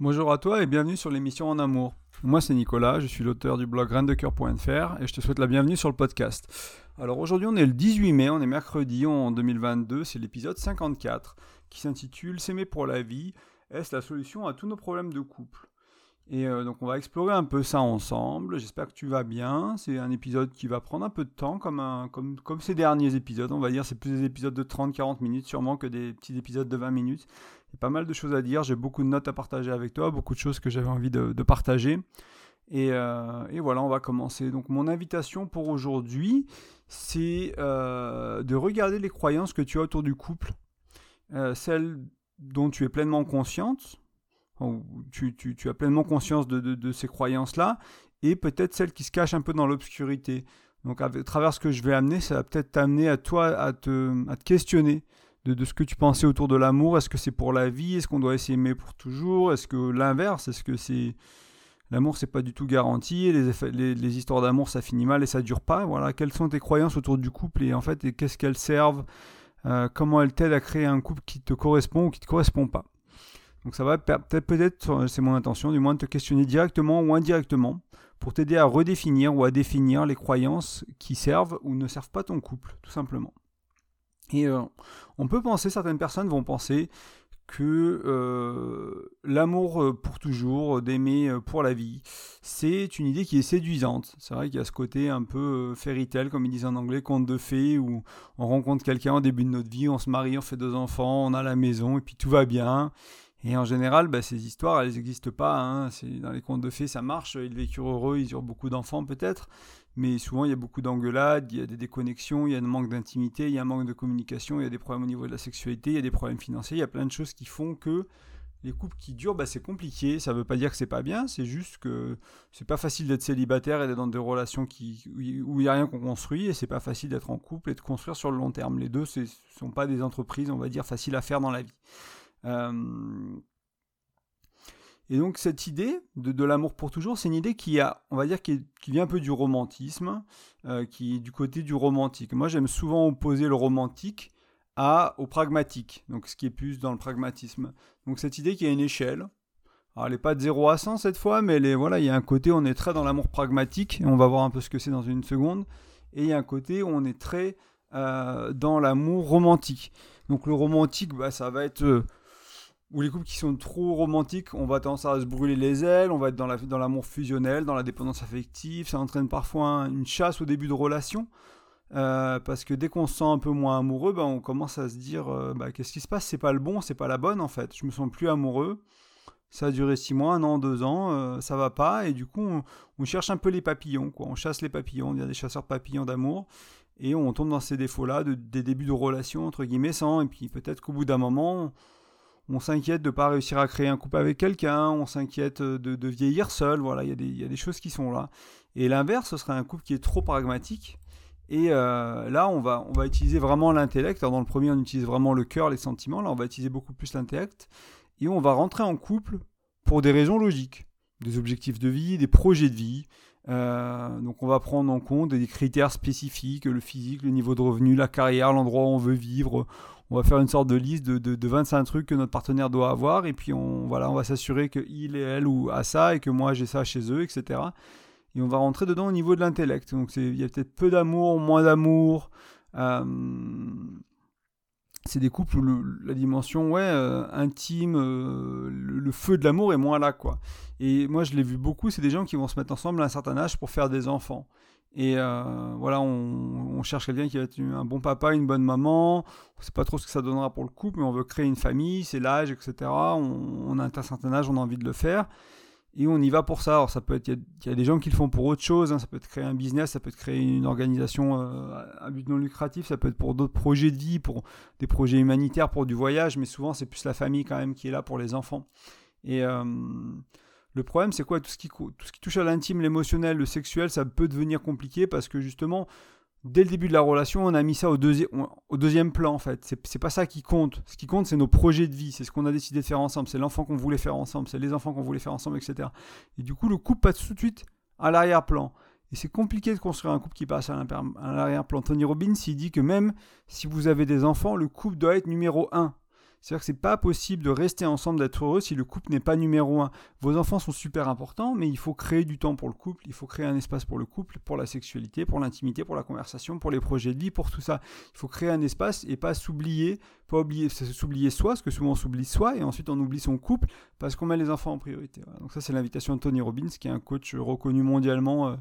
Bonjour à toi et bienvenue sur l'émission En Amour. Moi c'est Nicolas, je suis l'auteur du blog graindecoeur.fr et je te souhaite la bienvenue sur le podcast. Alors aujourd'hui on est le 18 mai, on est mercredi en 2022, c'est l'épisode 54 qui s'intitule S'aimer pour la vie, est-ce la solution à tous nos problèmes de couple? Et euh, donc on va explorer un peu ça ensemble. J'espère que tu vas bien. C'est un épisode qui va prendre un peu de temps, comme, ces derniers épisodes. On va dire c'est plus des épisodes de 30-40 minutes sûrement que des petits épisodes de 20 minutes. Il y a pas mal de choses à dire. J'ai beaucoup de notes à partager avec toi, beaucoup de choses que j'avais envie de, partager. Et, euh, et, voilà, on va commencer. Donc mon invitation pour aujourd'hui, c'est euh, de regarder les croyances que tu as autour du couple, celles dont tu es pleinement consciente tu, tu, as pleinement conscience de, ces croyances-là, et peut-être celles qui se cachent un peu dans l'obscurité. Donc à, travers ce que je vais amener, ça va peut-être t'amener à toi à te, questionner de, ce que tu pensais autour de l'amour. Est-ce que c'est pour la vie? Est-ce qu'on doit s'aimer pour toujours? Est-ce que l'inverse? Est-ce que c'est... L'amour, c'est pas du tout garanti, les, les, les histoires d'amour, ça finit mal et ça dure pas? Voilà, quelles sont tes croyances autour du couple et en fait, qu'est-ce qu'elles servent euh, Comment elles t'aident à créer un couple qui te correspond ou qui te correspond pas? Donc ça va peut-être, peut-être, c'est mon intention, du moins de te questionner directement ou indirectement pour t'aider à redéfinir ou à définir les croyances qui servent ou ne servent pas ton couple, tout simplement. Et euh, on peut penser, certaines personnes vont penser que euh, l'amour euh, pour toujours, d'aimer pour la vie, c'est une idée qui est séduisante. C'est vrai qu'il y a ce côté un peu fairy tale, comme ils disent en anglais, conte de fées, où on rencontre quelqu'un au début de notre vie, on se marie, on fait deux enfants, on a la maison, et puis tout va bien. Et en général, bah, ces histoires, elles n'existent pas. Hein. Dans les contes de fées, ça marche. Ils vécurent heureux, ils eurent beaucoup d'enfants peut-être. Mais souvent, il y a beaucoup d'engueulades, il y a des déconnexions, il y a un manque d'intimité, il y a un manque de communication, il y a des problèmes au niveau de la sexualité, il y a des problèmes financiers, il y a plein de choses qui font que les couples qui durent, bah, c'est compliqué. Ça ne veut pas dire que c'est pas bien, c'est juste que c'est pas facile d'être célibataire et d'être dans des relations où il n'y a rien qu'on construit, et c'est pas facile d'être en couple et de construire sur le long terme. Les deux ne sont pas des entreprises, on va dire, faciles à faire dans la vie. Euh, et donc cette idée de, l'amour pour toujours, c'est une idée qui a, on va dire, qui, vient un peu du romantisme, euh, qui est du côté du romantique. Moi, j'aime souvent opposer le romantique au pragmatique, donc ce qui est plus dans le pragmatisme. Donc cette idée qui a une échelle. Elle n'est pas de 0 à 100 cette fois, mais voilà, il y a un côté où on est très dans l'amour pragmatique, et on va voir un peu ce que c'est dans une seconde. Et il y a un côté où on est très euh, dans l'amour romantique. Donc le romantique, bah, ça va être ou les couples qui sont trop romantiques, on va tendance à se brûler les ailes, on va être dans, la, dans l'amour fusionnel, dans la dépendance affective, ça entraîne parfois une chasse au début de relation, euh, parce que dès qu'on se sent un peu moins amoureux, ben, on commence à se dire euh, bah, qu'est-ce qui se passe? C'est pas le bon, c'est pas la bonne en fait. Je me sens plus amoureux. Ça a duré six mois, un an, deux ans, euh, ça va pas, et du coup on, cherche un peu les papillons, quoi. On chasse les papillons, il y a des chasseurs papillons d'amour, et on tombe dans ces défauts-là, de, des débuts de relation entre guillemets sans, et puis peut-être qu'au bout d'un moment on s'inquiète de ne pas réussir à créer un couple avec quelqu'un, on s'inquiète de, vieillir seul, voilà, il y, a des choses qui sont là. Et l'inverse, ce serait un couple qui est trop pragmatique. Et euh, là, on va, on va utiliser vraiment l'intellect. dans le premier, on utilise vraiment le cœur, les sentiments. Là, on va utiliser beaucoup plus l'intellect. Et on va rentrer en couple pour des raisons logiques. Des objectifs de vie, des projets de vie. Euh, donc on va prendre en compte des critères spécifiques, le physique, le niveau de revenu, la carrière, l'endroit où on veut vivre on va faire une sorte de liste de, de, 25 trucs que notre partenaire doit avoir, et puis on, voilà, on va s'assurer qu'il et elle ou a ça, et que moi j'ai ça chez eux, etc. Et on va rentrer dedans au niveau de l'intellect. Donc il y a peut-être peu d'amour, moins d'amour. Euh, c'est des couples où la dimension ouais, euh, intime, euh, le, feu de l'amour est moins là. quoi. Et moi je l'ai vu beaucoup, c'est des gens qui vont se mettre ensemble à un certain âge pour faire des enfants. Et euh, voilà, on, cherche quelqu'un qui va être un bon papa, une bonne maman. On ne sait pas trop ce que ça donnera pour le couple, mais on veut créer une famille, c'est l'âge, etc. On, a un certain âge, on a envie de le faire. Et on y va pour ça. Alors ça peut être, il y, a des gens qui le font pour autre chose. Hein. Ça peut être créer un business, ça peut être créer une organisation euh, à but non lucratif, ça peut être pour d'autres projets de vie, pour des projets humanitaires, pour du voyage. Mais souvent c'est plus la famille quand même qui est là pour les enfants. Et euh, le problème, c'est quoi? Tout ce, qui, touche à l'intime, l'émotionnel, le sexuel, ça peut devenir compliqué parce que justement, dès le début de la relation, on a mis ça au, deuxième plan en fait. C'est pas ça qui compte. Ce qui compte, c'est nos projets de vie, c'est ce qu'on a décidé de faire ensemble, c'est l'enfant qu'on voulait faire ensemble, c'est les enfants qu'on voulait faire ensemble, etc. Et du coup, le couple passe tout de suite à l'arrière-plan. Et c'est compliqué de construire un couple qui passe à l'arrière-plan. Tony Robbins, il dit que même si vous avez des enfants, le couple doit être numéro un. C'est-à-dire que c'est pas possible de rester ensemble, d'être heureux si le couple n'est pas numéro un. Vos enfants sont super importants, mais il faut créer du temps pour le couple, il faut créer un espace pour le couple, pour la sexualité, pour l'intimité, pour la conversation, pour les projets de vie, pour tout ça. Il faut créer un espace et pas s'oublier, pas oublier, s'oublier soi, parce que souvent on s'oublie soi et ensuite on oublie son couple parce qu'on met les enfants en priorité. Donc ça c'est l'invitation de Tony Robbins, qui est un coach reconnu mondialement euh,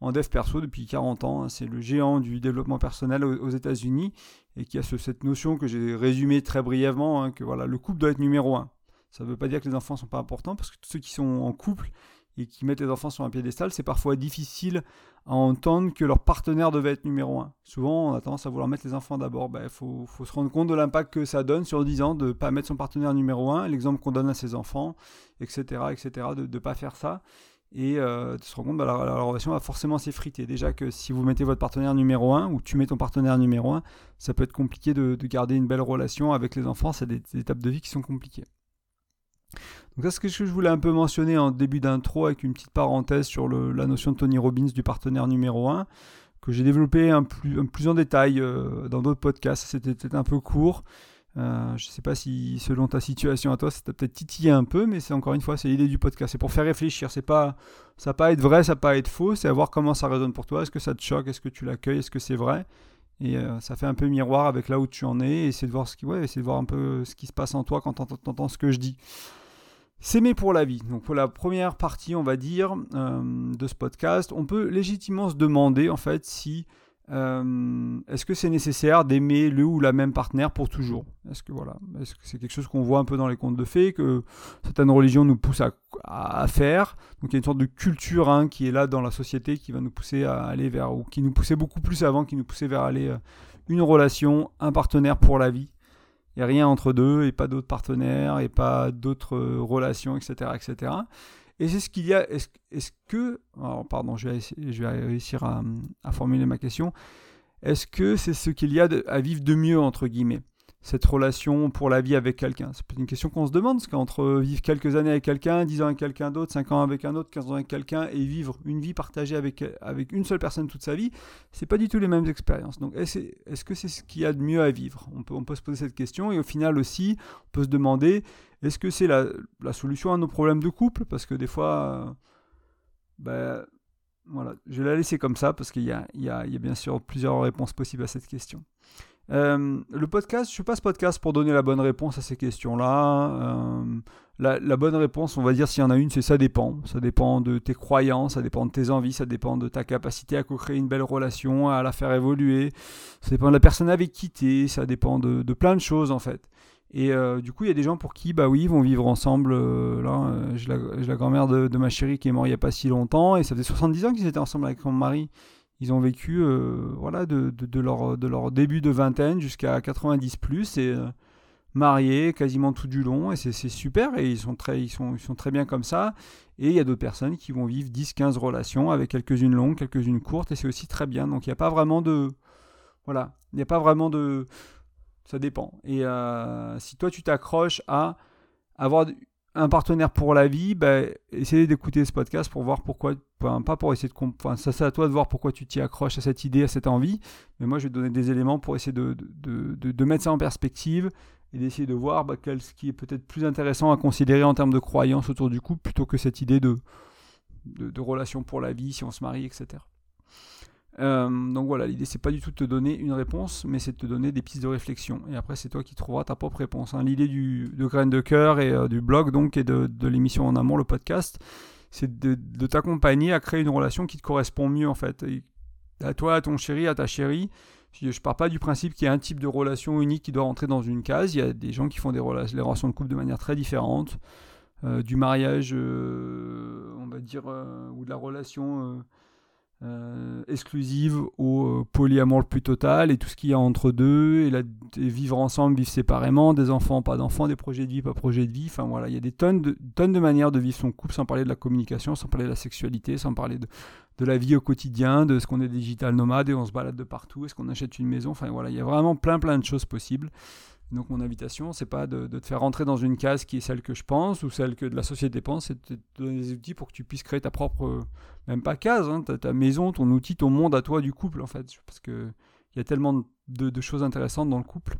en dev perso depuis 40 ans. C'est le géant du développement personnel aux, États-Unis et qui a cette notion que j'ai résumée très brièvement, hein, que voilà, le couple doit être numéro un. Ça ne veut pas dire que les enfants ne sont pas importants, parce que tous ceux qui sont en couple et qui mettent les enfants sur un piédestal, c'est parfois difficile à entendre que leur partenaire devait être numéro un. Souvent, on a tendance à vouloir mettre les enfants d'abord. Il ben, faut, se rendre compte de l'impact que ça donne sur 10 ans de ne pas mettre son partenaire numéro un, l'exemple qu'on donne à ses enfants, etc., etc., de ne pas faire ça et euh, tu te rends compte que bah, la, relation va forcément s'effriter. Déjà que si vous mettez votre partenaire numéro 1 ou tu mets ton partenaire numéro 1, ça peut être compliqué de, garder une belle relation avec les enfants, c'est des, étapes de vie qui sont compliquées. Donc ça c'est ce que je voulais un peu mentionner en début d'intro avec une petite parenthèse sur la notion de Tony Robbins du partenaire numéro 1 que j'ai développé un plus, en détail euh, dans d'autres podcasts, c'était peut-être un peu court. Euh, je ne sais pas si, selon ta situation à toi, ça t'a peut-être titillé un peu, mais c'est encore une fois, c'est l'idée du podcast. C'est pour faire réfléchir. C'est pas, ça pas être vrai, ça va pas être faux. C'est à voir comment ça résonne pour toi. Est-ce que ça te choque? Est-ce que tu l'accueilles? Est-ce que c'est vrai? Et euh, ça fait un peu miroir avec là où tu en es. Et essayer de voir ce ouais, de voir un peu ce qui se passe en toi quand tu entends ce que je dis. S'aimer pour la vie. Donc pour la première partie, on va dire, euh, de ce podcast, on peut légitimement se demander en fait si euh, est-ce que c'est nécessaire d'aimer le ou la même partenaire pour toujours? Est-ce que voilà, est-ce que c'est quelque chose qu'on voit un peu dans les contes de fées que certaines religions nous poussent à, faire? Donc il y a une sorte de culture hein, qui est là dans la société qui va nous pousser à aller vers ou qui nous poussait beaucoup plus avant, qui nous poussait vers aller euh, une relation, un partenaire pour la vie. Il n'y a rien entre deux et pas d'autres partenaires et pas d'autres euh, relations, etc., etc. Et c'est ce qu'il y a. Est-ce que. pardon, je vais, je vais réussir à, formuler ma question. Est-ce que c'est ce qu'il y a à vivre de mieux, entre guillemets? Cette relation pour la vie avec quelqu'un C'est une question qu'on se demande, parce qu'entre vivre quelques années avec quelqu'un, 10 ans avec quelqu'un d'autre, 5 ans avec un autre, 15 ans avec quelqu'un, et vivre une vie partagée avec, une seule personne toute sa vie, c'est pas du tout les mêmes expériences. Donc est-ce est que c'est ce qu'il y a de mieux à vivre? On peut, se poser cette question, et au final aussi, on peut se demander, est-ce que c'est la, solution à nos problèmes de couple? Parce que des fois, ben, voilà, je vais la laisser comme ça, parce qu'il y y a bien sûr plusieurs réponses possibles à cette question. Euh, le podcast, je suis pas ce podcast pour donner la bonne réponse à ces questions-là. Euh, la, bonne réponse, on va dire, s'il y en a une, c'est ça dépend. Ça dépend de tes croyances, ça dépend de tes envies, ça dépend de ta capacité à co-créer une belle relation, à la faire évoluer. Ça dépend de la personne avec qui tu es, ça dépend de, plein de choses en fait. Et euh, du coup, il y a des gens pour qui, bah oui, ils vont vivre ensemble. là, j'ai la, grand-mère de, de, ma chérie qui est morte il n'y a pas si longtemps, et ça faisait 70 ans qu'ils étaient ensemble avec mon mari. Ils ont vécu euh, voilà, de, leur, de leur début de vingtaine jusqu'à 90 plus et euh, mariés quasiment tout du long et c'est super et ils sont, très, ils, sont, ils sont très bien comme ça. Et il y a d'autres personnes qui vont vivre 10-15 relations avec quelques-unes longues, quelques-unes courtes et c'est aussi très bien. Donc il n'y a pas vraiment de... Voilà, il n'y a pas vraiment de... Ça dépend. Et euh, si toi tu t'accroches à avoir un partenaire pour la vie, bah, essayez d'écouter ce podcast pour voir pourquoi, pas pour essayer de comprendre, ça c'est à toi de voir pourquoi tu t'y accroches à cette idée, à cette envie, mais moi je vais te donner des éléments pour essayer de, mettre ça en perspective et d'essayer de voir bah, ce qui est peut-être plus intéressant à considérer en termes de croyance autour du couple plutôt que cette idée de, de, relation pour la vie, si on se marie, etc. Euh, donc voilà, l'idée c'est pas du tout de te donner une réponse, mais c'est de te donner des pistes de réflexion. Et après c'est toi qui trouveras ta propre réponse. Hein. L'idée du, de Graines de cœur et euh, du blog donc et de, l'émission En Amour, le podcast, c'est de, t'accompagner à créer une relation qui te correspond mieux en fait. à toi, à ton chéri, à ta chérie. Je ne pars pas du principe qu'il y a un type de relation unique qui doit rentrer dans une case. Il y a des gens qui font des relations, les relations de couple de manière très différente. Euh, du mariage, on va dire, ou de la relation euh, exclusive au euh, polyamour le plus total et tout ce qu'il y a entre deux, et, la, vivre ensemble, vivre séparément, des enfants, pas d'enfants, des projets de vie, pas projets de vie. Enfin voilà, il y a des tonnes de, tonnes de manières de vivre son couple sans parler de la communication, sans parler de la sexualité, sans parler de, de la vie au quotidien, de ce qu'on est digital nomade et on se balade de partout, est-ce qu'on achète une maison? Enfin voilà, il y a vraiment plein plein de choses possibles. Donc mon invitation, c'est pas de, te faire rentrer dans une case qui est celle que je pense ou celle que la société pense, c'est de te donner des outils pour que tu puisses créer ta propre, même pas case, hein, ta, maison, ton outil, ton monde à toi du couple en fait, parce que il y a tellement de, choses intéressantes dans le couple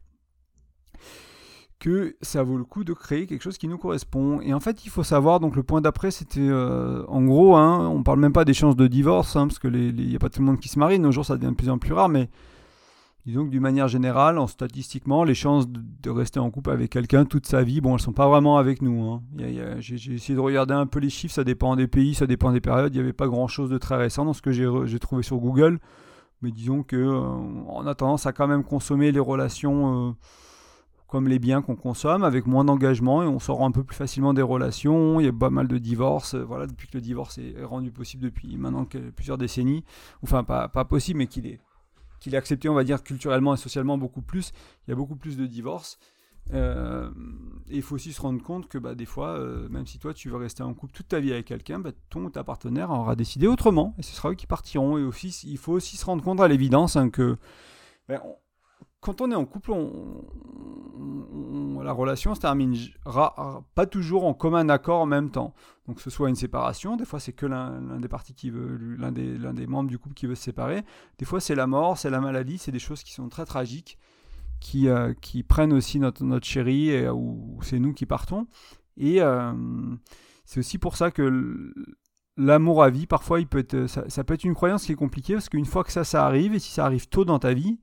que ça vaut le coup de créer quelque chose qui nous correspond. Et en fait, il faut savoir, donc le point d'après, c'était euh, en gros, hein, on parle même pas des chances de divorce, hein, parce que il n'y a pas tout le monde qui se marie, nos jours ça devient de plus en plus rare, mais disons que d'une manière générale, en statistiquement, les chances de, rester en couple avec quelqu'un toute sa vie, bon, elles sont pas vraiment avec nous. Hein. J'ai essayé de regarder un peu les chiffres, ça dépend des pays, ça dépend des périodes, il n'y avait pas grand-chose de très récent dans ce que j'ai trouvé sur Google, mais disons que euh, on a tendance à quand même consommer les relations... Euh, comme les biens qu'on consomme, avec moins d'engagement et on sort un peu plus facilement des relations. Il y a pas mal de divorces, euh, voilà, depuis que le divorce est rendu possible depuis maintenant plusieurs décennies. Enfin, pas, pas possible, mais qu'il est, qu'il est accepté, on va dire, culturellement et socialement beaucoup plus. Il y a beaucoup plus de divorces. Euh, et il faut aussi se rendre compte que bah, des fois, euh, même si toi tu veux rester en couple toute ta vie avec quelqu'un, bah, ton ou ta partenaire aura décidé autrement et ce sera eux qui partiront. Et aussi, il faut aussi se rendre compte à l'évidence hein, que ben, quand on est en couple, la relation se terminera pas toujours en commun accord en même temps. Donc, ce soit une séparation, des fois c'est que l'un des parties qui veut, l'un des, membres du couple qui veut se séparer. Des fois c'est la mort, c'est la maladie, c'est des choses qui sont très tragiques, qui, euh, prennent aussi notre, chérie et, ou c'est nous qui partons. Et euh, c'est aussi pour ça que l'amour à vie, parfois, ça, ça, peut être une croyance qui est compliquée parce qu'une fois que ça, ça arrive, et si ça arrive tôt dans ta vie,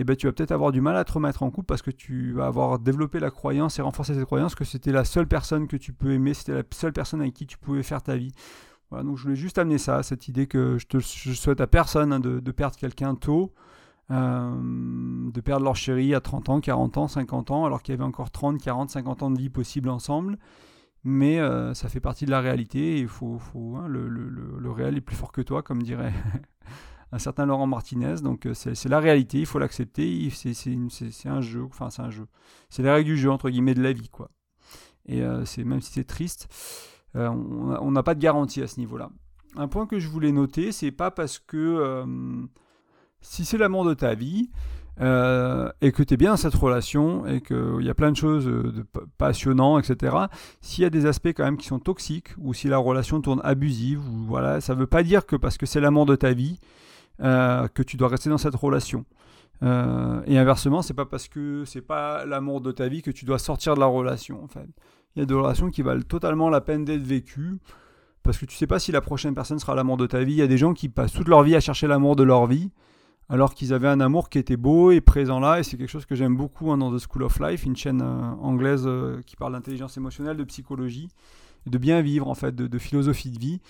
eh ben, tu vas peut-être avoir du mal à te remettre en couple parce que tu vas avoir développé la croyance et renforcé cette croyance que c'était la seule personne que tu peux aimer, c'était la seule personne avec qui tu pouvais faire ta vie. Voilà, donc je voulais juste amener ça, cette idée que je, te, souhaite à personne hein, de, perdre quelqu'un tôt, euh, de perdre leur chérie à 30 ans, 40 ans, 50 ans, alors qu'il y avait encore 30, 40, 50 ans de vie possible ensemble. Mais euh, ça fait partie de la réalité et faut, hein, le réel est plus fort que toi, comme dirait un certain Laurent Martinez. Donc euh, c'est la réalité, il faut l'accepter. C'est un jeu, enfin c'est un jeu. C'est les règles du jeu entre guillemets de la vie, quoi. Et euh, même si c'est triste, euh, on n'a pas de garantie à ce niveau-là. Un point que je voulais noter, c'est pas parce que si c'est l'amour de ta vie, et que tu es bien dans cette relation et qu'il y a plein de choses de passionnantes, etc. S'il y a des aspects quand même qui sont toxiques ou si la relation tourne abusive, ou voilà, ça ne veut pas dire que parce que c'est l'amour de ta vie, euh, que tu dois rester dans cette relation. Euh, et inversement, c'est pas parce que c'est pas l'amour de ta vie que tu dois sortir de la relation. En fait, il y a des relations qui valent totalement la peine d'être vécues parce que tu sais pas si la prochaine personne sera l'amour de ta vie. Il y a des gens qui passent toute leur vie à chercher l'amour de leur vie alors qu'ils avaient un amour qui était beau et présent là. Et c'est quelque chose que j'aime beaucoup hein, dans The School of Life, une chaîne euh, anglaise qui parle d'intelligence émotionnelle, de psychologie, de bien vivre en fait, de, de philosophie de vie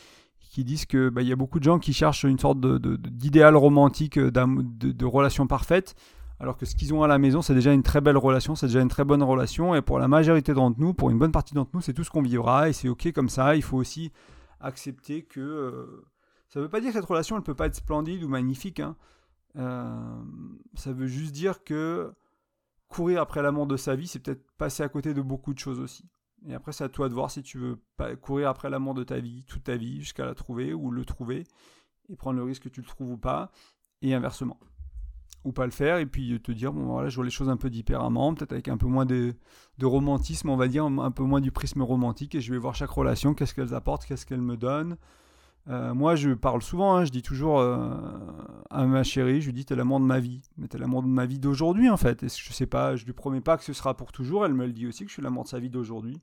qui disent que bah, y a beaucoup de gens qui cherchent une sorte d'idéal de, romantique euh, de, de, relation parfaite, alors que ce qu'ils ont à la maison, c'est déjà une très belle relation, c'est déjà une très bonne relation, et pour la majorité d'entre nous, pour une bonne partie d'entre nous, c'est tout ce qu'on vivra, et c'est ok comme ça. Il faut aussi accepter que euh, ça ne veut pas dire que cette relation, elle peut pas être splendide ou magnifique. Hein. Euh, ça veut juste dire que courir après l'amour de sa vie, c'est peut-être passer à côté de beaucoup de choses aussi. Et après, c'est à toi de voir si tu veux courir après l'amour de ta vie, toute ta vie, jusqu'à la trouver ou le trouver, et prendre le risque que tu le trouves ou pas, et inversement. Ou pas le faire, et puis te dire, bon voilà, je vois les choses un peu différemment, peut-être avec un peu moins de, de, romantisme, on va dire, un peu moins du prisme romantique, et je vais voir chaque relation, qu'est-ce qu'elles apportent, qu'est-ce qu'elles me donnent, euh, moi, je parle souvent, hein, je dis toujours euh, à ma chérie, je lui dis t'es l'amour de ma vie, mais t'es l'amour de ma vie d'aujourd'hui en fait. Je sais pas, je lui promets pas que ce sera pour toujours. Elle me le dit aussi que je suis l'amour de sa vie d'aujourd'hui.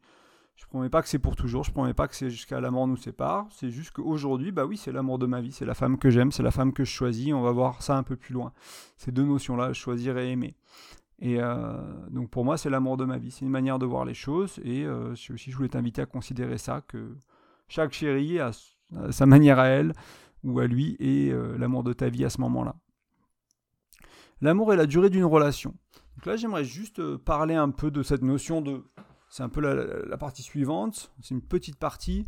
Je promets pas que c'est pour toujours, je promets pas que c'est jusqu'à la mort nous sépare. C'est juste qu'aujourd'hui, bah oui, c'est l'amour de ma vie, c'est la femme que j'aime, c'est la femme que je choisis. On va voir ça un peu plus loin. Ces deux notions-là, choisir et aimer. Et euh, donc pour moi, c'est l'amour de ma vie. C'est une manière de voir les choses. Et aussi, je voulais t'inviter à considérer ça que chaque chérie a sa manière à elle ou à lui et euh, l'amour de ta vie à ce moment-là. L'amour et la durée d'une relation. Donc là, j'aimerais juste euh, parler un peu de cette notion de... C'est un peu la, partie suivante, c'est une petite partie,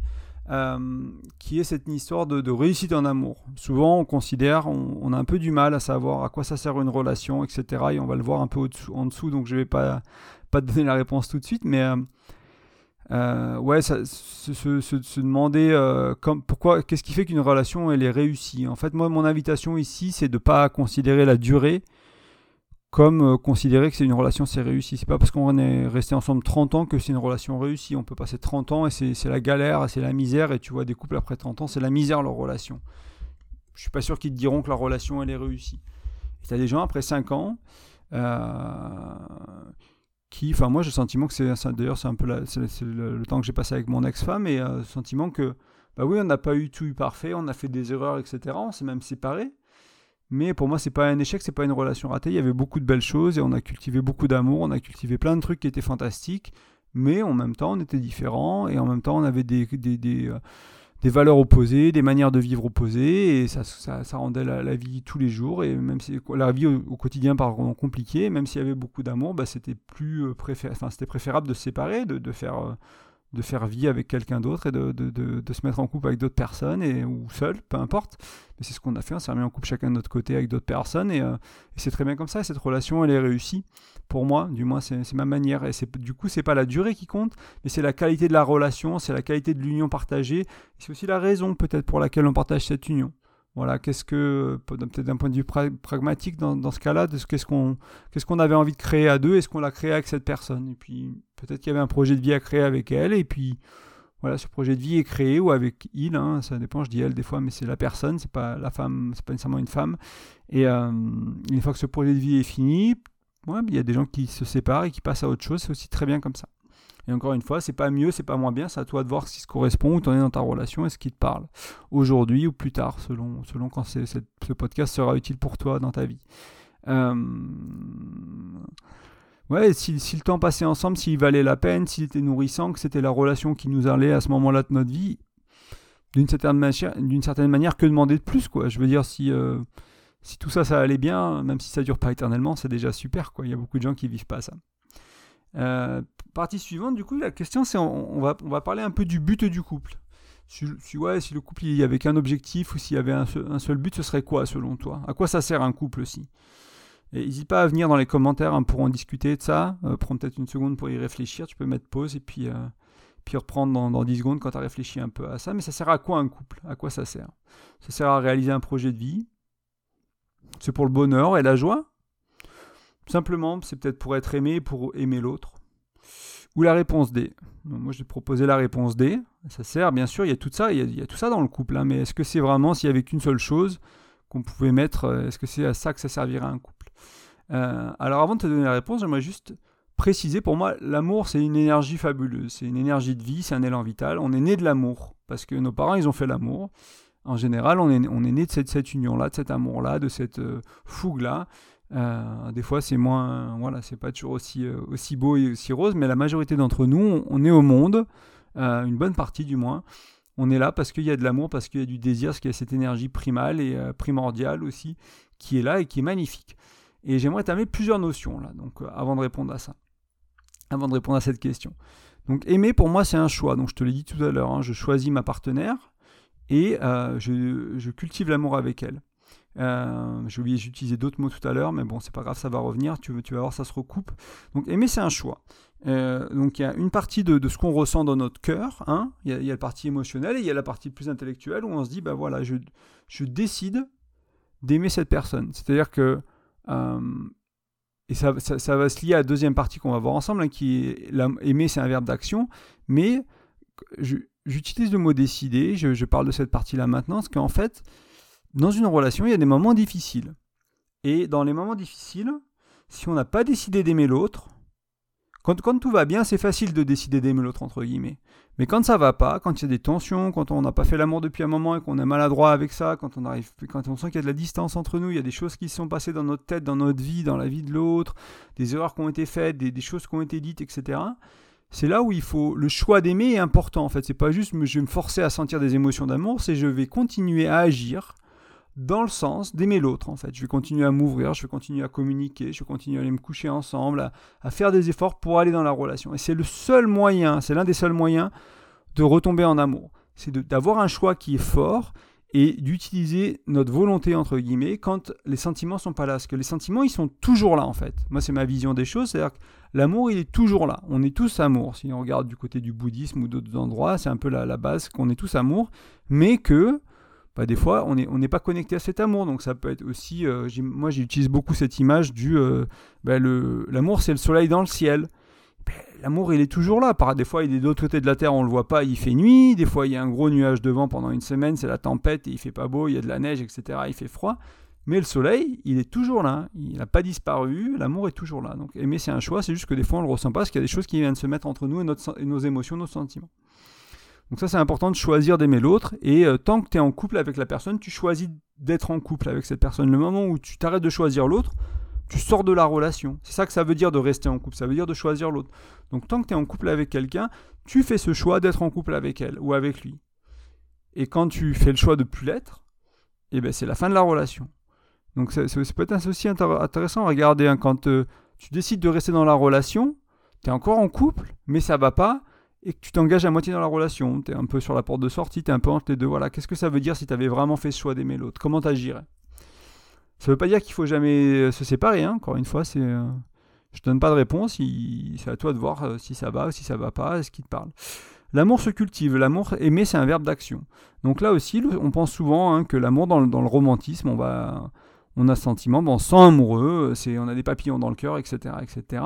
euh, qui est cette histoire de, réussite en amour. Souvent, on considère, on, a un peu du mal à savoir à quoi ça sert une relation, etc. Et on va le voir un peu en dessous, donc je ne vais pas, te donner la réponse tout de suite, mais ouais, ça, se, demander euh, pourquoi, qu'est-ce qui fait qu'une relation elle est réussie? En fait, moi, mon invitation ici, c'est de ne pas considérer la durée comme euh, considérer que c'est une relation c'est réussi. C'est pas parce qu'on est resté ensemble 30 ans que c'est une relation réussie. On peut passer 30 ans et c'est la galère, c'est la misère. Et tu vois, des couples après 30 ans, c'est la misère leur relation. Je suis pas sûr qu'ils te diront que la relation elle est réussie. Tu as des gens après 5 ans qui, enfin moi j'ai le sentiment que c'est, d'ailleurs c'est un peu le, temps que j'ai passé avec mon ex-femme et euh, le sentiment que, bah oui, on n'a pas eu tout eu parfait, on a fait des erreurs, etc. On s'est même séparés. Mais pour moi, c'est pas un échec, c'est pas une relation ratée. Il y avait beaucoup de belles choses et on a cultivé beaucoup d'amour, on a cultivé plein de trucs qui étaient fantastiques. Mais en même temps, on était différents et en même temps, on avait des, des, euh, des valeurs opposées, des manières de vivre opposées, et ça, ça, rendait la, vie tous les jours, et même si la vie au, quotidien par compliquée, même s'il y avait beaucoup d'amour, bah, c'était plus euh, préférable de se séparer, de, de faire euh, de faire vie avec quelqu'un d'autre et de, se mettre en couple avec d'autres personnes et, ou seul, peu importe. Mais c'est ce qu'on a fait, on s'est remis en couple chacun de notre côté avec d'autres personnes et, euh, c'est très bien comme ça. cette relation, elle est réussie pour moi, du moins c'est ma manière. Et du coup, c'est pas la durée qui compte, mais c'est la qualité de la relation, c'est la qualité de l'union partagée. C'est aussi la raison peut-être pour laquelle on partage cette union. Voilà, qu'est-ce que, peut-être d'un point de vue pragmatique dans, ce cas-là, qu'est-ce qu'on qu'est-ce qu'on avait envie de créer à deux, est-ce qu'on l'a créé avec cette personne Et puis peut-être qu'il y avait un projet de vie à créer avec elle, et puis voilà, ce projet de vie est créé ou avec il, hein, ça dépend, je dis elle des fois, mais c'est la personne, c'est pas la femme, c'est pas nécessairement une femme. Et euh, une fois que ce projet de vie est fini, il y a des gens qui se séparent et qui passent à autre chose, c'est aussi très bien comme ça. Et encore une fois, c'est pas mieux, c'est pas moins bien, c'est à toi de voir si se correspond, où tu en es dans ta relation et ce qui te parle. Aujourd'hui ou plus tard, selon, selon quand ce podcast sera utile pour toi dans ta vie. Euh, ouais, si, le temps passé ensemble, s'il valait la peine, s'il était nourrissant, que c'était la relation qui nous allait à ce moment-là de notre vie, d'une certaine, manière, certaine manière, que demander de plus, quoi. Je veux dire, si, euh, si tout ça, ça allait bien, même si ça dure pas éternellement, c'est déjà super, quoi. Il y a beaucoup de gens qui vivent pas ça. Euh, partie suivante, du coup, la question c'est on, va, on va parler un peu du but du couple. Si, ouais, si le couple il y avait qu'un objectif ou s'il y avait un seul, but, ce serait quoi selon toi? À quoi ça sert un couple aussi n'hésite pas à venir dans les commentaires hein, pour en discuter de ça. Euh, prends peut-être une seconde pour y réfléchir. Tu peux mettre pause et puis, euh, puis reprendre dans, dans 10 secondes quand tu as réfléchi un peu à ça. Mais ça sert à quoi un couple? À quoi ça sert? Ça sert à réaliser un projet de vie. C'est pour le bonheur et la joie Simplement, c'est peut-être pour être aimé, pour aimer l'autre. Ou la réponse D. moi, j'ai proposé la réponse D. Ça sert, bien sûr, il y a tout ça, il y a, tout ça dans le couple. Hein, mais est-ce que c'est vraiment s'il y avait qu'une seule chose qu'on pouvait mettre euh, Est-ce que c'est à ça que ça servirait un couple? Euh, Alors, avant de te donner la réponse, j'aimerais juste préciser pour moi, l'amour, c'est une énergie fabuleuse. C'est une énergie de vie, c'est un élan vital. On est né de l'amour parce que nos parents, ils ont fait l'amour. En général, on est, né de cette, cette union-là, de cet amour-là, de cette euh, fougue-là. Euh, des fois, c'est moins, voilà, c'est pas toujours aussi, euh, aussi beau et aussi rose, mais la majorité d'entre nous, on, est au monde, euh, une bonne partie du moins. On est là parce qu'il y a de l'amour, parce qu'il y a du désir, parce qu'il y a cette énergie primale et primordiale aussi qui est là et qui est magnifique. Et j'aimerais t'amener plusieurs notions là, donc avant de répondre à ça, avant de répondre à cette question. Donc aimer pour moi c'est un choix. Donc je te l'ai dit tout à l'heure, hein, je choisis ma partenaire et je cultive l'amour avec elle. Euh, j'ai oublié d'utiliser d'autres mots tout à l'heure, mais bon, c'est pas grave, ça va revenir. Tu, vas voir, ça se recoupe. Donc, aimer, c'est un choix. Euh, donc, il y a une partie de, ce qu'on ressent dans notre cœur. Hein. Il, y a, la partie émotionnelle et il y a la partie plus intellectuelle où on se dit, bah voilà, je, je décide d'aimer cette personne. C'est-à-dire que. Euh, et ça, ça, va se lier à la deuxième partie qu'on va voir ensemble, hein, qui est aimer, c'est un verbe d'action, mais j'utilise le mot décider, je, parle de cette partie-là maintenant, parce qu'en fait, dans une relation, il y a des moments difficiles. Et dans les moments difficiles, si on n'a pas décidé d'aimer l'autre, quand, quand, tout va bien, c'est facile de décider d'aimer l'autre, entre guillemets. Mais quand ça va pas, quand il y a des tensions, quand on n'a pas fait l'amour depuis un moment et qu'on est maladroit avec ça, quand on, arrive, quand on sent qu'il y a de la distance entre nous, il y a des choses qui se sont passées dans notre tête, dans notre vie, dans la vie de l'autre, des erreurs qui ont été faites, des, choses qui ont été dites, etc. C'est là où il faut. Le choix d'aimer est important, en fait. C'est pas juste je vais me forcer à sentir des émotions d'amour, c'est je vais continuer à agir dans le sens d'aimer l'autre en fait. Je vais continuer à m'ouvrir, je vais continuer à communiquer, je vais continuer à aller me coucher ensemble, à, faire des efforts pour aller dans la relation. Et c'est le seul moyen, c'est l'un des seuls moyens de retomber en amour. C'est d'avoir un choix qui est fort et d'utiliser notre volonté entre guillemets quand les sentiments sont pas là. Parce que les sentiments ils sont toujours là en fait. Moi c'est ma vision des choses, c'est-à-dire que l'amour il est toujours là. On est tous amour. Si on regarde du côté du bouddhisme ou d'autres endroits, c'est un peu la, la base qu'on est tous amour, mais que bah, des fois, on n'est pas connecté à cet amour. Donc ça peut être aussi, euh, moi j'utilise beaucoup cette image du, euh, bah, l'amour c'est le soleil dans le ciel. Ben, l'amour il est toujours là. Par, des fois il est de l'autre côté de la terre, on le voit pas, il fait nuit. Des fois il y a un gros nuage devant pendant une semaine, c'est la tempête et il fait pas beau, il y a de la neige, etc. Il fait froid. Mais le soleil, il est toujours là, il n'a pas disparu, l'amour est toujours là. Donc aimer, c'est un choix, c'est juste que des fois on ne le ressent pas parce qu'il y a des choses qui viennent se mettre entre nous et, nos émotions, nos sentiments. Donc ça, c'est important de choisir d'aimer l'autre. Et euh, tant que tu es en couple avec la personne, tu choisis d'être en couple avec cette personne. Le moment où tu t'arrêtes de choisir l'autre, tu sors de la relation. C'est ça que ça veut dire de rester en couple, ça veut dire de choisir l'autre. Donc tant que tu es en couple avec quelqu'un, tu fais ce choix d'être en couple avec elle ou avec lui. Et quand tu fais le choix de plus l'être, eh ben c'est la fin de la relation. Donc ça, peut être aussi intéressant à regarder hein. quand euh, tu décides de rester dans la relation, tu es encore en couple, mais ça va pas, et que tu t'engages à moitié dans la relation, tu es un peu sur la porte de sortie, tu es un peu entre les deux. Voilà, qu'est-ce que ça veut dire si tu avais vraiment fait ce choix d'aimer l'autre? Comment t'agirais? Ça veut pas dire qu'il faut jamais euh, se séparer, hein. encore une fois, c'est. Euh, je te donne pas de réponse, c'est à toi de voir si ça va, si ça va pas, ce qui te parle? L'amour se cultive. L'amour aimer, c'est un verbe d'action. Donc là aussi, on pense souvent hein, que l'amour dans, le romantisme, on va, on a sentiment, bon, on sent amoureux, c'est, on a des papillons dans le cœur, etc., etc.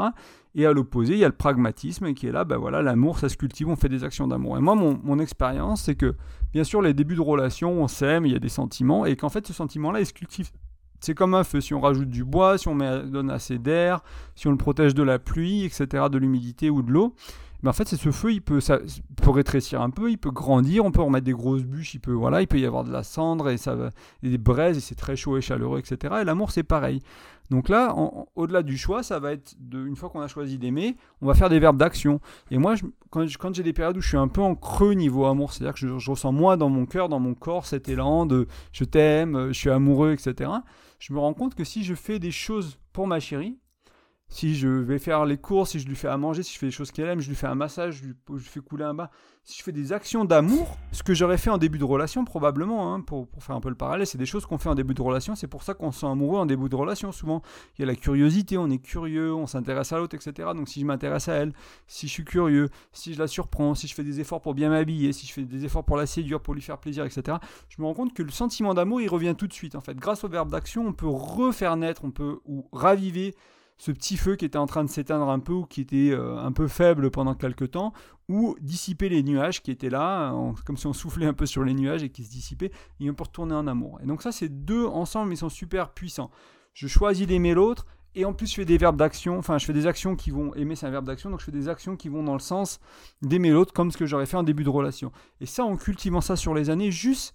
Et à l'opposé, il y a le pragmatisme qui est là, ben voilà, l'amour, ça se cultive, on fait des actions d'amour. Et moi, mon, mon expérience, c'est que, bien sûr, les débuts de relation, on s'aime, il y a des sentiments, et qu'en fait, ce sentiment-là, il se cultive c'est comme un feu. Si on rajoute du bois, si on met, donne assez d'air, si on le protège de la pluie, etc., de l'humidité ou de l'eau, mais en fait, c'est ce feu, il peut, ça, peut rétrécir un peu, il peut grandir, on peut remettre des grosses bûches, il peut, voilà, il peut y avoir de la cendre et, ça, des braises, et c'est très chaud et chaleureux, etc. Et l'amour, c'est pareil. Donc là, au-delà du choix, ça va être, de, une fois qu'on a choisi d'aimer, on va faire des verbes d'action. Et moi, quand, j'ai des périodes où je suis un peu en creux niveau amour, c'est-à-dire que je, je, ressens moins dans mon cœur, dans mon corps, cet élan de je t'aime, je suis amoureux, etc., je me rends compte que si je fais des choses pour ma chérie, si je vais faire les courses, si je lui fais à manger, si je fais des choses qu'elle aime, je lui fais un massage, je lui, fais couler un bas, si je fais des actions d'amour, ce que j'aurais fait en début de relation probablement, hein, pour, faire un peu le parallèle, c'est des choses qu'on fait en début de relation, c'est pour ça qu'on se sent amoureux en début de relation souvent. Il y a la curiosité, on est curieux, on s'intéresse à l'autre, etc. Donc si je m'intéresse à elle, si je suis curieux, si je la surprends, si je fais des efforts pour bien m'habiller, si je fais des efforts pour la séduire, pour lui faire plaisir, etc., je me rends compte que le sentiment d'amour, il revient tout de suite en fait. Grâce au verbe d'action, on peut refaire naître, on peut ou raviver ce petit feu qui était en train de s'éteindre un peu ou qui était euh, un peu faible pendant quelques temps, ou dissiper les nuages qui étaient là, comme si on soufflait un peu sur les nuages et qui se dissipaient, et on peut retourner en amour. Et donc ça, c'est deux ensemble, ils sont super puissants. Je choisis d'aimer l'autre, et en plus je fais des verbes d'action, enfin je fais des actions qui vont, aimer c'est un verbe d'action, donc je fais des actions qui vont dans le sens d'aimer l'autre, comme ce que j'aurais fait en début de relation. Et ça, en cultivant ça sur les années, juste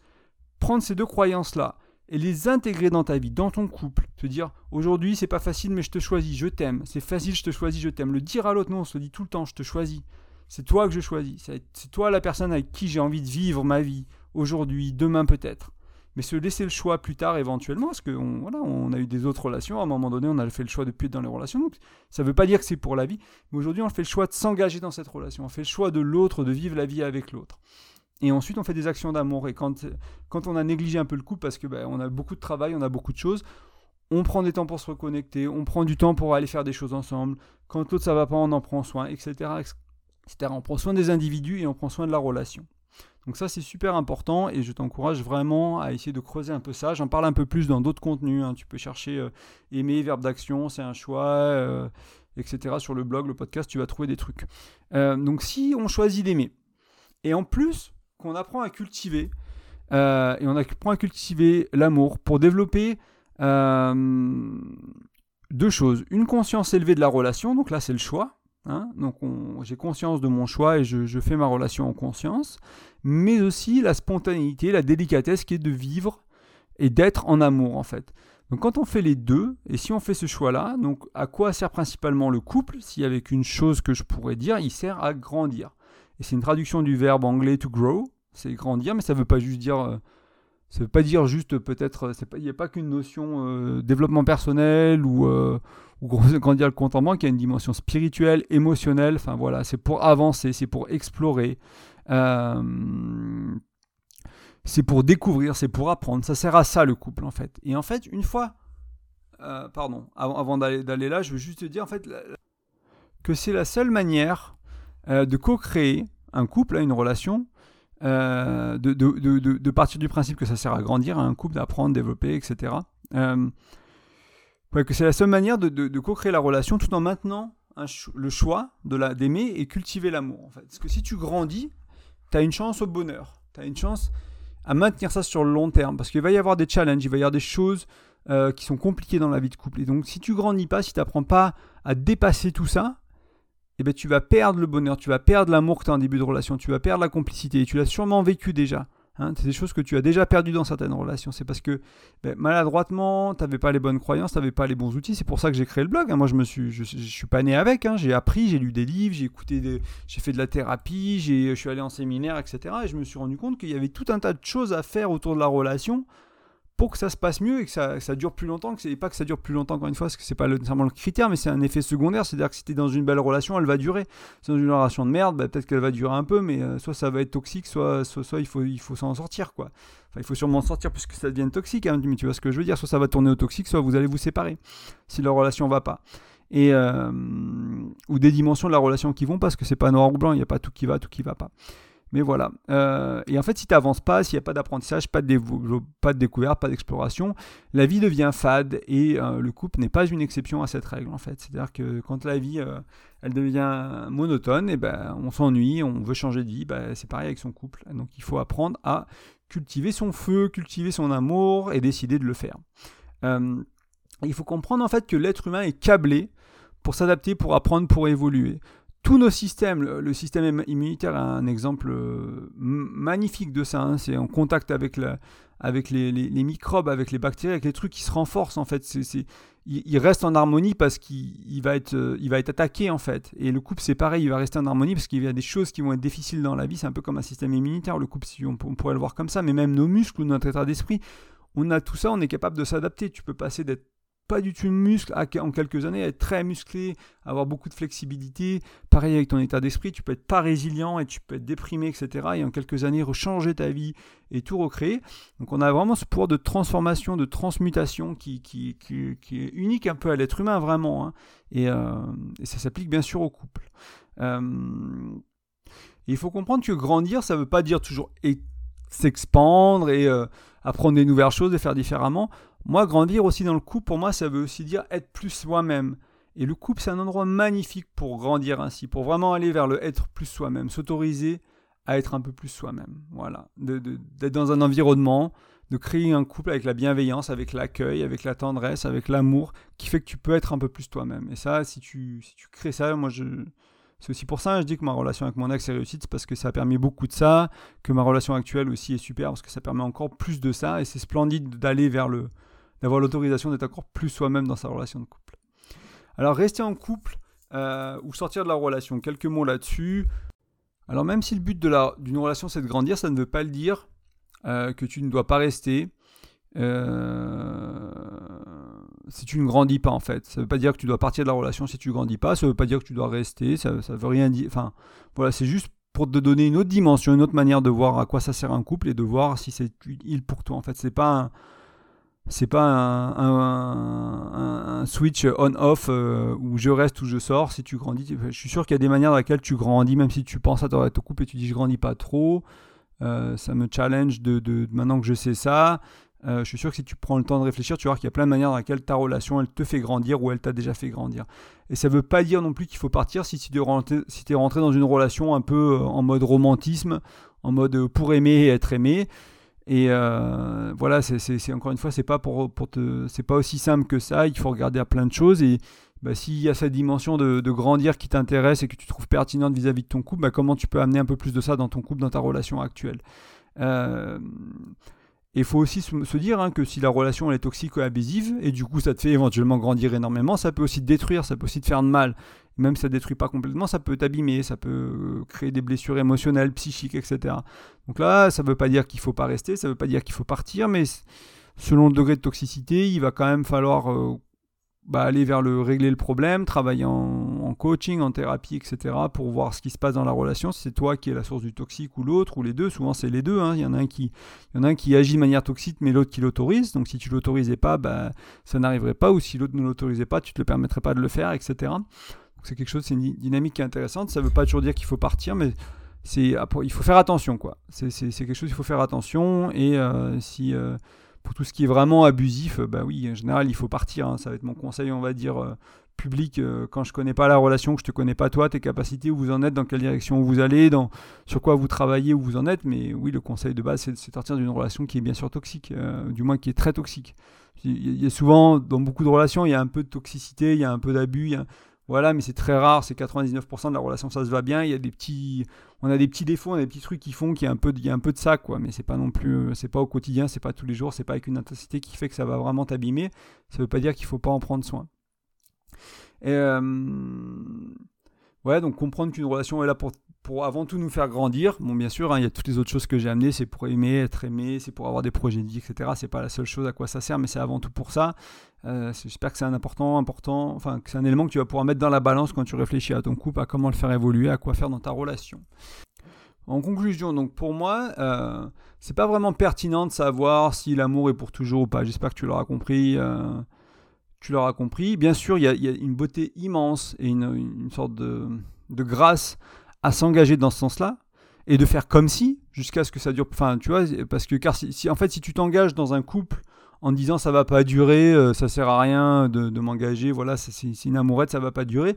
prendre ces deux croyances-là, et les intégrer dans ta vie, dans ton couple. Te dire aujourd'hui c'est pas facile mais je te choisis, je t'aime. C'est facile, je te choisis, je t'aime. Le dire à l'autre, non, on se dit tout le temps, je te choisis. C'est toi que je choisis. C'est toi la personne avec qui j'ai envie de vivre ma vie. Aujourd'hui, demain peut-être. Mais se laisser le choix plus tard éventuellement, parce qu'on voilà, on a eu des autres relations, à un moment donné on a fait le choix de plus être dans les relations, donc ça ne veut pas dire que c'est pour la vie, mais aujourd'hui on fait le choix de s'engager dans cette relation, on fait le choix de l'autre, de vivre la vie avec l'autre. Et ensuite, on fait des actions d'amour. Et quand, quand on a négligé un peu le couple, parce que ben, on a beaucoup de travail, on a beaucoup de choses, on prend des temps pour se reconnecter, on prend du temps pour aller faire des choses ensemble. Quand l'autre ça va pas, on en prend soin, etc., etc. On prend soin des individus et on prend soin de la relation. Donc ça c'est super important et je t'encourage vraiment à essayer de creuser un peu ça. J'en parle un peu plus dans d'autres contenus. Hein. Tu peux chercher euh, aimer, verbe d'action, c'est un choix, euh, etc. Sur le blog, le podcast, tu vas trouver des trucs. Euh, donc si on choisit d'aimer, et en plus qu'on apprend à cultiver. Euh, et on apprend à cultiver l'amour pour développer euh, deux choses. Une conscience élevée de la relation, donc là c'est le choix. Hein. donc j'ai conscience de mon choix et je, fais ma relation en conscience. Mais aussi la spontanéité, la délicatesse qui est de vivre et d'être en amour en fait. Donc quand on fait les deux, et si on fait ce choix-là, donc à quoi sert principalement le couple Si avec une chose que je pourrais dire, il sert à grandir. Et c'est une traduction du verbe anglais to grow, c'est grandir, mais ça veut pas juste dire. Euh, ça veut pas dire juste peut-être. Il n'y a pas qu'une notion euh, développement personnel ou, euh, grandir le compte en banque, il y a une dimension spirituelle, émotionnelle. Enfin voilà, c'est pour avancer, c'est pour explorer. c'est pour découvrir, c'est pour apprendre. Ça sert à ça le couple en fait. Et en fait, une fois. pardon, avant, d'aller là, je veux juste te dire en fait que c'est la seule manière euh, de co-créer un couple, une relation, euh, de, de, de, partir du principe que ça sert à grandir, un couple d'apprendre, développer, etc. Euh, que c'est la seule manière de, co-créer la relation tout en maintenant le choix d'aimer et cultiver l'amour. En fait. Parce que si tu grandis, tu as une chance au bonheur, tu as une chance à maintenir ça sur le long terme, parce qu'il va y avoir des challenges, il va y avoir des choses euh, qui sont compliqués dans la vie de couple. Et donc, si tu grandis pas, si tu n'apprends pas à dépasser tout ça, eh ben, tu vas perdre le bonheur, tu vas perdre l'amour que tu as en début de relation, tu vas perdre la complicité. Tu l'as sûrement vécu déjà. Hein, c'est des choses que tu as déjà perdues dans certaines relations. C'est parce que ben, maladroitement, tu n'avais pas les bonnes croyances, tu n'avais pas les bons outils. C'est pour ça que j'ai créé le blog. Hein. Moi, je me suis, je, suis pas né avec. Hein. J'ai appris, j'ai lu des livres, j'ai écouté, j'ai fait de la thérapie, je suis allé en séminaire, etc. Et je me suis rendu compte qu'il y avait tout un tas de choses à faire autour de la relation pour que ça se passe mieux et que ça, dure plus longtemps, que c'est pas que ça dure plus longtemps encore une fois, parce que c'est pas nécessairement le critère, mais c'est un effet secondaire, c'est-à-dire que si tu es dans une belle relation, elle va durer. Si dans une relation de merde, bah, peut-être qu'elle va durer un peu, mais euh, soit ça va être toxique, soit, il faut, il faut s'en sortir, quoi. Enfin, il faut sûrement sortir puisque ça devient toxique, hein, mais tu vois ce que je veux dire, soit ça va tourner au toxique, soit vous allez vous séparer, si la relation va pas. Et, euh, ou des dimensions de la relation qui vont parce que c'est pas noir ou blanc, il n'y a pas tout qui va, tout qui va pas. Mais voilà. Euh, et en fait, si tu n'avances pas, s'il n'y a pas d'apprentissage, pas, de découverte, pas d'exploration, la vie devient fade et euh, le couple n'est pas une exception à cette règle en fait. C'est-à-dire que quand la vie euh, elle devient monotone, et ben, on s'ennuie, on veut changer de vie, ben, c'est pareil avec son couple. Donc il faut apprendre à cultiver son feu, cultiver son amour et décider de le faire. il faut comprendre en fait que l'être humain est câblé pour s'adapter, pour apprendre, pour évoluer tous nos systèmes, le, système immunitaire est un exemple euh, magnifique de ça. Hein. c'est en contact avec, les, microbes, avec les bactéries, avec les trucs qui se renforcent en fait. il, reste en harmonie parce qu'il va, être, euh, il va être attaqué en fait. Et le couple c'est pareil, il va rester en harmonie parce qu'il y a des choses qui vont être difficiles dans la vie. C'est un peu comme un système immunitaire, le couple, si on, on pourrait le voir comme ça. Mais même nos muscles ou notre état d'esprit, on a tout ça, on est capable de s'adapter. Tu peux passer d'être pas du tout muscle en quelques années, être très musclé, avoir beaucoup de flexibilité. Pareil avec ton état d'esprit, tu peux être pas résilient et tu peux être déprimé, etc. Et en quelques années, rechanger ta vie et tout recréer. Donc on a vraiment ce pouvoir de transformation, de transmutation qui, qui, est unique un peu à l'être humain, vraiment. Hein. Euh, et, ça s'applique bien sûr au couple. Euh, il faut comprendre que grandir, ça ne veut pas dire toujours s'expandre et euh, apprendre des nouvelles choses et faire différemment. Moi, grandir aussi dans le couple, pour moi, ça veut aussi dire être plus soi-même. Et le couple, c'est un endroit magnifique pour grandir ainsi, pour vraiment aller vers le être plus soi-même, s'autoriser à être un peu plus soi-même. Voilà. D'être dans un environnement, de créer un couple avec la bienveillance, avec l'accueil, avec la tendresse, avec l'amour, qui fait que tu peux être un peu plus toi-même. Et ça, si tu, si tu crées ça, moi, je, c'est aussi pour ça que je dis que ma relation avec mon ex est réussie, c'est parce que ça a permis beaucoup de ça, que ma relation actuelle aussi est super, parce que ça permet encore plus de ça, et c'est splendide d'aller vers le, d'avoir l'autorisation d'être encore plus soi-même dans sa relation de couple. Alors rester en couple euh, ou sortir de la relation, quelques mots là-dessus. Alors même si le but d'une relation c'est de grandir, ça ne veut pas le dire euh, que tu ne dois pas rester. Euh, si tu ne grandis pas en fait. Ça ne veut pas dire que tu dois partir de la relation si tu ne grandis pas, ça ne veut pas dire que tu dois rester, ça ne veut rien dire. Enfin voilà, c'est juste pour te donner une autre dimension, une autre manière de voir à quoi ça sert un couple et de voir si c'est utile pour toi. En fait, c'est pas un, c'est pas un, switch on-off euh, où je reste ou je sors. Si tu grandis, je suis sûr qu'il y a des manières dans lesquelles tu grandis, même si tu penses à ton couple et tu dis je grandis pas trop. Euh, ça me challenge de, maintenant que je sais ça. Euh, je suis sûr que si tu prends le temps de réfléchir, tu vas qu'il y a plein de manières dans lesquelles ta relation elle te fait grandir ou elle t'a déjà fait grandir. Et ça ne veut pas dire non plus qu'il faut partir si tu es rentré dans une relation un peu en mode romantisme, en mode pour aimer et être aimé. Et euh, voilà, c'est encore une fois, c'est pas pour, te, c'est pas aussi simple que ça. Il faut regarder à plein de choses et bah, s'il y a cette dimension de, de grandir qui t'intéresse et que tu trouves pertinente vis-à-vis de ton couple, bah, comment tu peux amener un peu plus de ça dans ton couple, dans ta relation actuelle? Euh, il faut aussi se dire hein, que si la relation est toxique ou abusive, et du coup ça te fait éventuellement grandir énormément, ça peut aussi te détruire, ça peut aussi te faire de mal même si ça ne détruit pas complètement, ça peut t'abîmer, ça peut euh, créer des blessures émotionnelles, psychiques, etc. Donc là, ça ne veut pas dire qu'il ne faut pas rester, ça ne veut pas dire qu'il faut partir, mais selon le degré de toxicité, il va quand même falloir euh, bah, aller vers le régler le problème, travailler en, coaching, en thérapie, etc. pour voir ce qui se passe dans la relation, si c'est toi qui es la source du toxique ou l'autre, ou les deux, souvent c'est les deux, hein. il, y en a un qui, il y en a un qui agit de manière toxique mais l'autre qui l'autorise, donc si tu l'autorisais pas, bah, ça n'arriverait pas, ou si l'autre ne l'autorisait pas, tu ne te le permettrais pas de le faire, etc c'est quelque chose, c'est une dynamique qui est intéressante. Ça ne veut pas toujours dire qu'il faut partir, mais c'est il faut faire attention quoi. C'est quelque chose il faut faire attention et euh, si euh, pour tout ce qui est vraiment abusif, bah oui, en général il faut partir. Hein. Ça va être mon conseil, on va dire public euh, quand je connais pas la relation, que je te connais pas toi, tes capacités, où vous en êtes, dans quelle direction vous allez, sur quoi vous travaillez, où vous en êtes. Mais oui, le conseil de base, c'est de sortir d'une relation qui est bien sûr toxique, euh, du moins qui est très toxique. Il y a souvent, dans beaucoup de relations, il y a un peu de toxicité, il y a un peu d'abus, voilà, mais c'est très rare, c'est 99% de la relation, ça se va bien. Il y a des petits, on a des petits défauts, on a des petits trucs qui font qu'il y a un peu, il y a un peu de ça, quoi. Mais c'est pas non plus, c'est pas au quotidien, c'est pas tous les jours, c'est pas avec une intensité qui fait que ça va vraiment t'abîmer. Ça veut pas dire qu'il faut pas en prendre soin. Et euh, ouais, donc comprendre qu'une relation est là pour, pour avant tout nous faire grandir. Bon, bien sûr, hein, il y a toutes les autres choses que j'ai amenées, c'est pour aimer, être aimé, c'est pour avoir des projets de vie, etc. C'est pas la seule chose à quoi ça sert, mais c'est avant tout pour ça. Euh, j'espère que c'est un important, important, enfin c'est un élément que tu vas pouvoir mettre dans la balance quand tu réfléchis à ton couple, à comment le faire évoluer, à quoi faire dans ta relation. En conclusion, donc pour moi, euh, c'est pas vraiment pertinent de savoir si l'amour est pour toujours ou pas. J'espère que tu l'auras compris. Euh, tu l'auras compris. Bien sûr, il y, a une beauté immense et une, sorte de, grâce à s'engager dans ce sens-là et de faire comme si jusqu'à ce que ça dure. Enfin, tu vois, parce que car si, en fait, si tu t'engages dans un couple en disant ça va pas durer, euh, ça sert à rien de, m'engager, voilà, c'est une amourette, ça va pas durer.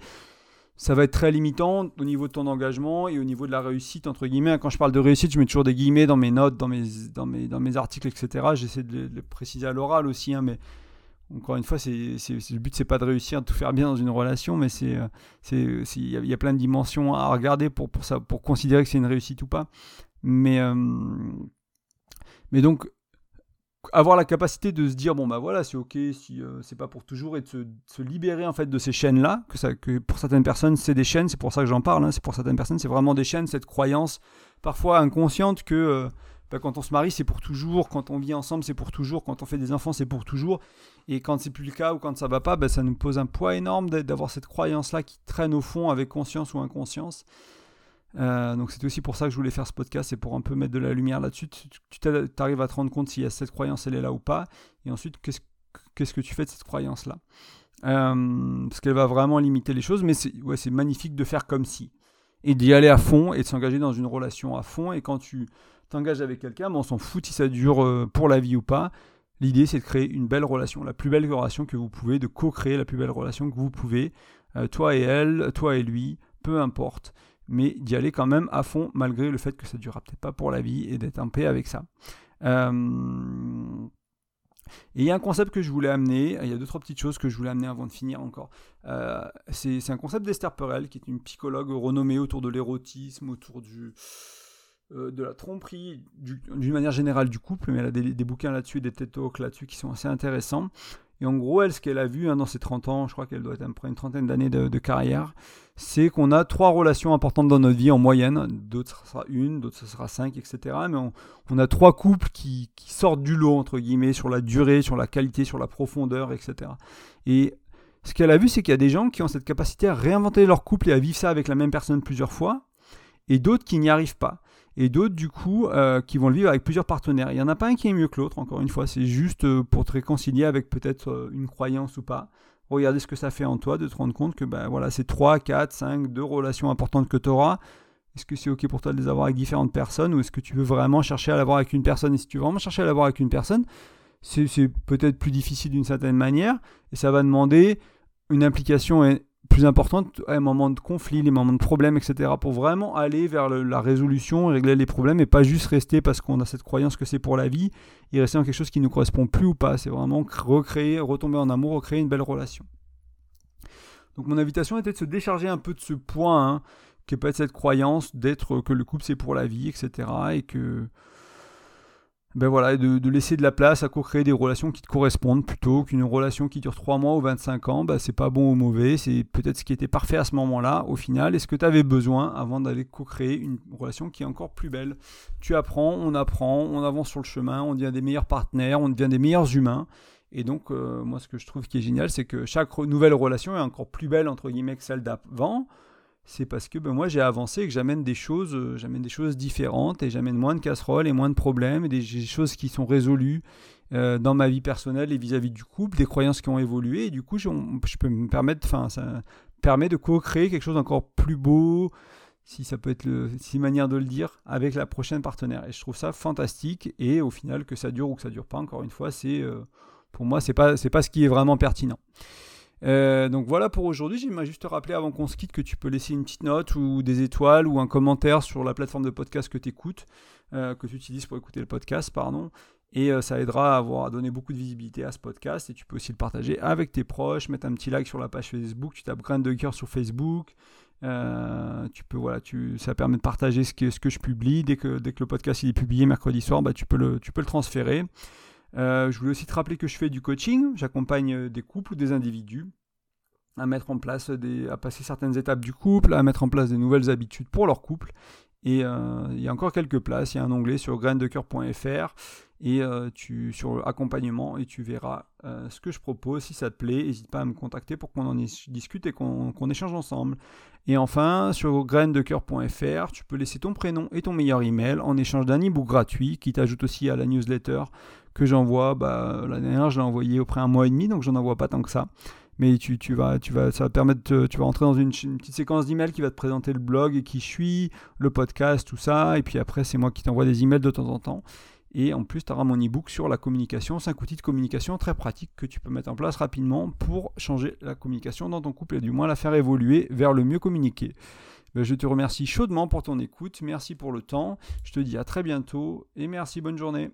Ça va être très limitant au niveau de ton engagement et au niveau de la réussite, entre guillemets. Quand je parle de réussite, je mets toujours des guillemets dans mes notes, dans mes, dans mes, dans mes articles, etc. J'essaie de, le préciser à l'oral aussi, hein, mais encore une fois, c'est, le but, c'est pas de réussir, de tout faire bien dans une relation, mais c'est, il y, a plein de dimensions à regarder pour, pour, ça, pour considérer que c'est une réussite ou pas. Mais, euh, mais donc, avoir la capacité de se dire bon bah voilà c'est ok si euh, c'est pas pour toujours et de se, libérer en fait de ces chaînes là que, que pour certaines personnes c'est des chaînes c'est pour ça que j'en parle hein, c'est pour certaines personnes c'est vraiment des chaînes cette croyance parfois inconsciente que euh, quand on se marie c'est pour toujours quand on vit ensemble c'est pour toujours quand on fait des enfants c'est pour toujours et quand c'est plus le cas ou quand ça va pas bah, ça nous pose un poids énorme d'avoir cette croyance là qui traîne au fond avec conscience ou inconscience euh, donc c'est aussi pour ça que je voulais faire ce podcast, c'est pour un peu mettre de la lumière là-dessus. Tu arrives à te rendre compte si cette croyance elle est là ou pas, et ensuite qu'est-ce que tu fais de cette croyance-là? Euh, parce qu'elle va vraiment limiter les choses, mais c'est magnifique de faire comme si. Et d'y aller à fond et de s'engager dans une relation à fond. Et quand tu t'engages avec quelqu'un, on s'en fout si ça dure euh, pour la vie ou pas. L'idée c'est de créer une belle relation, la plus belle relation que vous pouvez, de co-créer la plus belle relation que vous pouvez, toi et elle, toi et lui, peu importe mais d'y aller quand même à fond, malgré le fait que ça ne durera peut-être pas pour la vie, et d'être en paix avec ça. Euh, et il y a un concept que je voulais amener, il y a deux, trois petites choses que je voulais amener avant de finir encore. Euh, c'est un concept d'Esther Perel, qui est une psychologue renommée autour de l'érotisme, autour du, euh, de la tromperie, d'une manière générale du couple, mais elle a des, bouquins là-dessus, des TED Talks là-dessus qui sont assez intéressants. Et en gros, elle, ce qu'elle a vu hein, dans ses 30 ans, je crois qu'elle doit être à peu près une trentaine d'années de, carrière, c'est qu'on a trois relations importantes dans notre vie en moyenne. D'autres, ce sera une, d'autres, ce sera cinq, etc. Mais on, a trois couples qui, sortent du lot, entre guillemets, sur la durée, sur la qualité, sur la profondeur, etc. Et ce qu'elle a vu, c'est qu'il y a des gens qui ont cette capacité à réinventer leur couple et à vivre ça avec la même personne plusieurs fois, et d'autres qui n'y arrivent pas et d'autres du coup euh, qui vont le vivre avec plusieurs partenaires. Il n'y en a pas un qui est mieux que l'autre, encore une fois, c'est juste euh, pour te réconcilier avec peut-être euh, une croyance ou pas. Regardez ce que ça fait en toi, de te rendre compte que ben, voilà, c'est 3, 4, 5, deux relations importantes que tu auras. Est-ce que c'est ok pour toi de les avoir avec différentes personnes ou est-ce que tu veux vraiment chercher à l'avoir avec une personne? Et si tu veux vraiment chercher à l'avoir avec une personne, c'est peut-être plus difficile d'une certaine manière et ça va demander une implication plus importante à un moment de conflit, les moments de problèmes, etc. Pour vraiment aller vers la résolution, régler les problèmes et pas juste rester parce qu'on a cette croyance que c'est pour la vie et rester dans quelque chose qui ne correspond plus ou pas. C'est vraiment recréer, retomber en amour, recréer une belle relation. Donc mon invitation était de se décharger un peu de ce point hein, qui peut être cette croyance d'être que le couple c'est pour la vie, etc. Et que ben voilà, de, laisser de la place à co-créer des relations qui te correspondent plutôt qu'une relation qui dure 3 mois ou 25 ans, ben c'est pas bon ou mauvais, c'est peut-être ce qui était parfait à ce moment-là au final, est ce que tu avais besoin avant d'aller co-créer une relation qui est encore plus belle? Tu apprends, on apprend, on avance sur le chemin, on devient des meilleurs partenaires, on devient des meilleurs humains. Et donc, euh, moi, ce que je trouve qui est génial, c'est que chaque nouvelle relation est encore plus belle, entre guillemets, que celle d'avant c'est parce que ben, moi j'ai avancé et que j'amène des choses, euh, j'amène des choses différentes et j'amène moins de casseroles et moins de problèmes et des, choses qui sont résolues euh, dans ma vie personnelle et vis-à-vis du couple, des croyances qui ont évolué et du coup je, peux me permettre, enfin ça permet de co-créer quelque chose d'encore plus beau, si ça peut être le, si manière de le dire, avec la prochaine partenaire. Et je trouve ça fantastique et au final que ça dure ou que ça dure pas, encore une fois, c'est euh, pour moi c'est pas c'est pas ce qui est vraiment pertinent. Euh, donc voilà pour aujourd'hui. J'aimerais juste te rappeler avant qu'on se quitte que tu peux laisser une petite note ou des étoiles ou un commentaire sur la plateforme de podcast que tu écoutes, euh, que tu utilises pour écouter le podcast, pardon. Et euh, ça aidera à, avoir, à donner beaucoup de visibilité à ce podcast. Et tu peux aussi le partager avec tes proches, mettre un petit like sur la page Facebook. Tu tapes Grain de cœur sur Facebook. tu peux, voilà, tu, ça permet de partager ce que, ce que je publie. Dès que, dès que le podcast il est publié mercredi soir, bah, tu, peux le, tu peux le transférer. Euh, je voulais aussi te rappeler que je fais du coaching. J'accompagne euh, des couples ou des individus à mettre en place des, à passer certaines étapes du couple, à mettre en place des nouvelles habitudes pour leur couple. Et euh, il y a encore quelques places. Il y a un onglet sur graindecoeur.fr et tu sur accompagnement et tu verras ce que je propose. Si ça te plaît, n'hésite pas à me contacter pour qu'on en discute et qu'on échange ensemble. Et enfin, sur graindecoeur.fr, tu peux laisser ton prénom et ton meilleur email en échange d'un e-book gratuit qui t'ajoute aussi à la newsletter que j'envoie. Bah, la dernière, je l'ai envoyé auprès un mois et demi, donc j'en envoie pas tant que ça. Mais tu, tu, vas, tu vas, ça va permettre, tu vas entrer dans une, petite séquence d'emails qui va te présenter le blog et qui je suis, le podcast, tout ça. Et puis après, c'est moi qui t'envoie des emails de temps en temps. Et en plus, tu auras mon e-book sur la communication, 5 outils de communication très pratiques que tu peux mettre en place rapidement pour changer la communication dans ton couple et du moins la faire évoluer vers le mieux communiquer. Ben, je te remercie chaudement pour ton écoute, merci pour le temps, je te dis à très bientôt et merci, bonne journée.